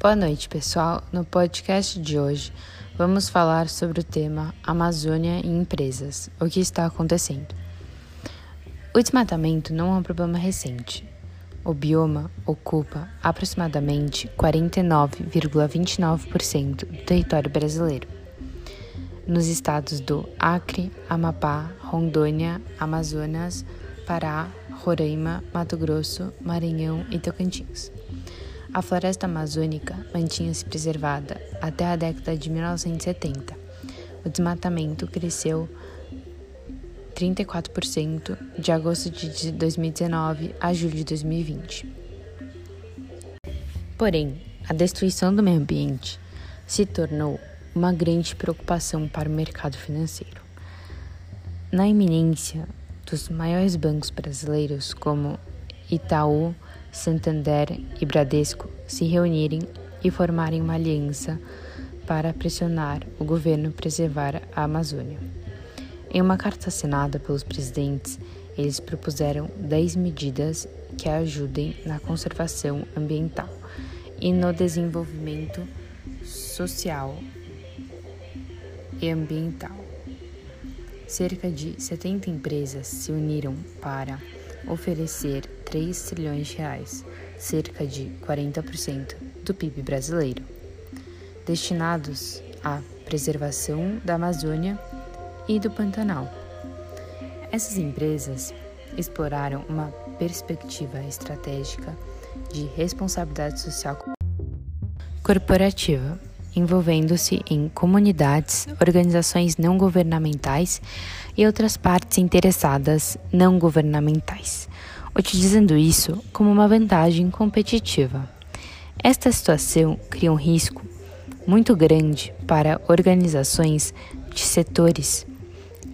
Boa noite, pessoal. No podcast de hoje, vamos falar sobre o tema Amazônia e empresas. O que está acontecendo? O desmatamento não é um problema recente. O bioma ocupa aproximadamente 49,29% do território brasileiro. Nos estados do Acre, Amapá, Rondônia, Amazonas, Pará, Roraima, Mato Grosso, Maranhão e Tocantins. A floresta amazônica mantinha-se preservada até a década de 1970. O desmatamento cresceu 34% de agosto de 2019 a julho de 2020. Porém, a destruição do meio ambiente se tornou uma grande preocupação para o mercado financeiro. Na iminência dos maiores bancos brasileiros, como Itaú, Santander e Bradesco se reunirem e formarem uma aliança para pressionar o governo preservar a Amazônia. Em uma carta assinada pelos presidentes, eles propuseram 10 medidas que ajudem na conservação ambiental e no desenvolvimento social e ambiental. Cerca de 70 empresas se uniram para oferecer 3 trilhões de reais, cerca de 40% do PIB brasileiro, destinados à preservação da Amazônia e do Pantanal. Essas empresas exploraram uma perspectiva estratégica de responsabilidade social corporativa, envolvendo-se em comunidades, organizações não governamentais e outras partes interessadas não governamentais, utilizando isso como uma vantagem competitiva. Esta situação cria um risco muito grande para organizações de setores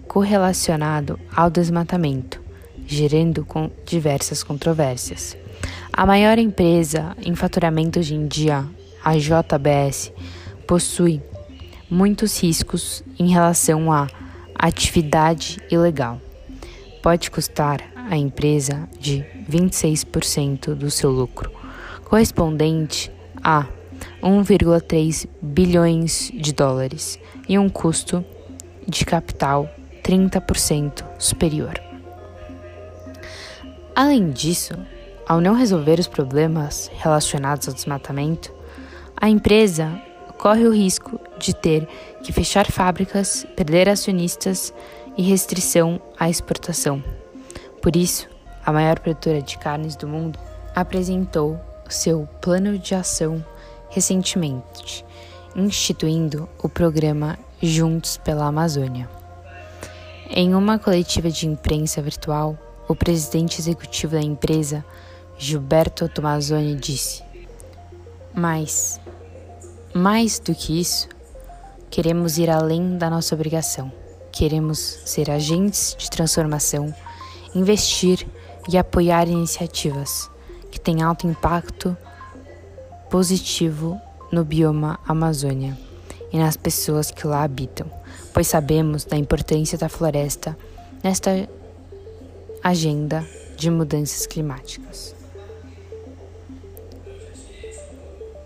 correlacionado ao desmatamento, gerando com diversas controvérsias. A maior empresa em faturamento hoje em dia, a JBS, possui muitos riscos em relação à atividade ilegal. Pode custar à empresa de 26% do seu lucro, correspondente a 1,3 bilhões de dólares, e um custo de capital 30% superior. Além disso, ao não resolver os problemas relacionados ao desmatamento, a empresa corre o risco de ter que fechar fábricas, perder acionistas e restrição à exportação. Por isso, a maior produtora de carnes do mundo apresentou seu plano de ação recentemente, instituindo o programa Juntos pela Amazônia. Em uma coletiva de imprensa virtual, o presidente executivo da empresa, Gilberto Tomazoni, disse: Mas, mais do que isso, queremos ir além da nossa obrigação. Queremos ser agentes de transformação, investir e apoiar iniciativas que têm alto impacto positivo no bioma Amazônia e nas pessoas que lá habitam, pois sabemos da importância da floresta nesta agenda de mudanças climáticas.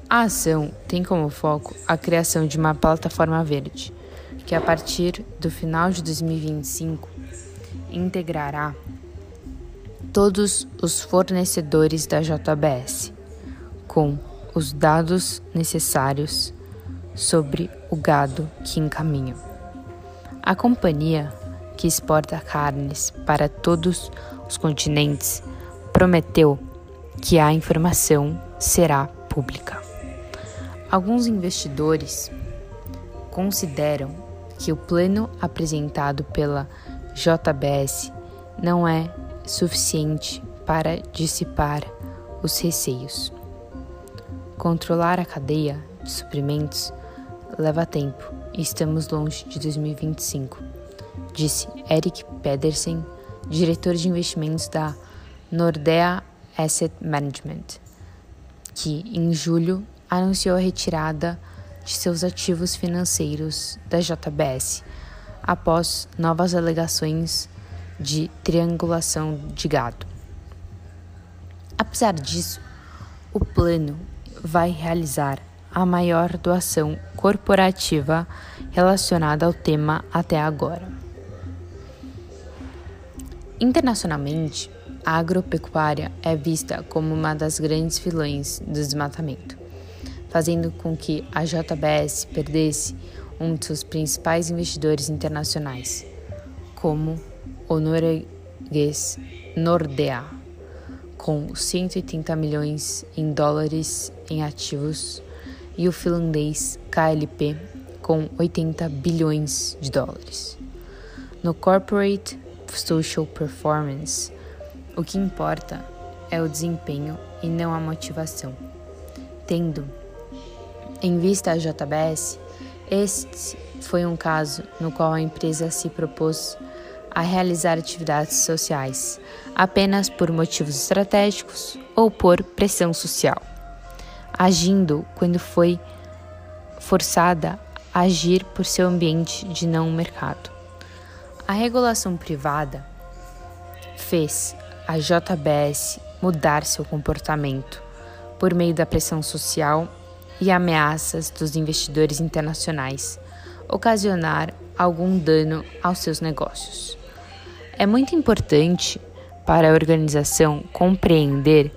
A ação tem como foco a criação de uma plataforma verde, que a partir do final de 2025 integrará todos os fornecedores da JBS com os dados necessários sobre o gado que encaminham. A companhia, que exporta carnes para todos os continentes, prometeu que a informação será pública. Alguns investidores consideram que o plano apresentado pela JBS não é suficiente para dissipar os receios. Controlar a cadeia de suprimentos leva tempo e estamos longe de 2025, disse Eric Pedersen, diretor de investimentos da Nordea Asset Management, que em julho anunciou a retirada de seus ativos financeiros da JBS após novas alegações de triangulação de gado. Apesar disso, o plano vai realizar a maior doação corporativa relacionada ao tema até agora. Internacionalmente, a agropecuária é vista como uma das grandes vilãs do desmatamento, fazendo com que a JBS perdesse um de seus principais investidores internacionais, como o norueguês Nordea, com 180 milhões em dólares em ativos, e o finlandês KLP, com 80 bilhões de dólares. No Corporate Social Performance, o que importa é o desempenho e não a motivação. Tendo em vista a JBS, este foi um caso no qual a empresa se propôs a realizar atividades sociais apenas por motivos estratégicos ou por pressão social, agindo quando foi forçada a agir por seu ambiente de não mercado. A regulação privada fez a JBS mudar seu comportamento por meio da pressão social e ameaças dos investidores internacionais ocasionar algum dano aos seus negócios. É muito importante para a organização compreender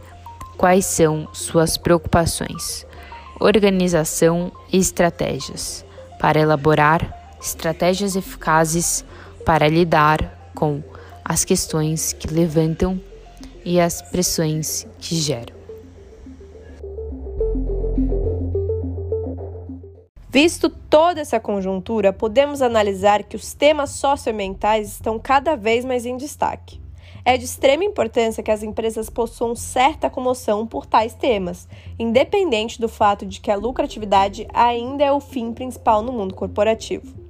quais são suas preocupações, organização e estratégias para elaborar estratégias eficazes para lidar com as questões que levantam e as pressões que geram. Visto toda essa conjuntura, podemos analisar que os temas socioambientais estão cada vez mais em destaque. É de extrema importância que as empresas possuam certa comoção por tais temas, independente do fato de que a lucratividade ainda é o fim principal no mundo corporativo.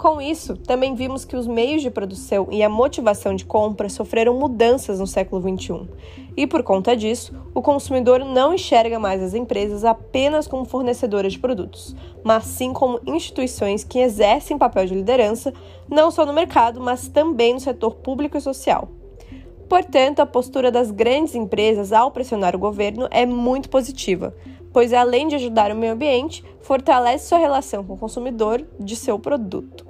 Com isso, também vimos que os meios de produção e a motivação de compra sofreram mudanças no século XXI. E por conta disso, o consumidor não enxerga mais as empresas apenas como fornecedoras de produtos, mas sim como instituições que exercem papel de liderança não só no mercado, mas também no setor público e social. Portanto, a postura das grandes empresas ao pressionar o governo é muito positiva, pois além de ajudar o meio ambiente, fortalece sua relação com o consumidor de seu produto.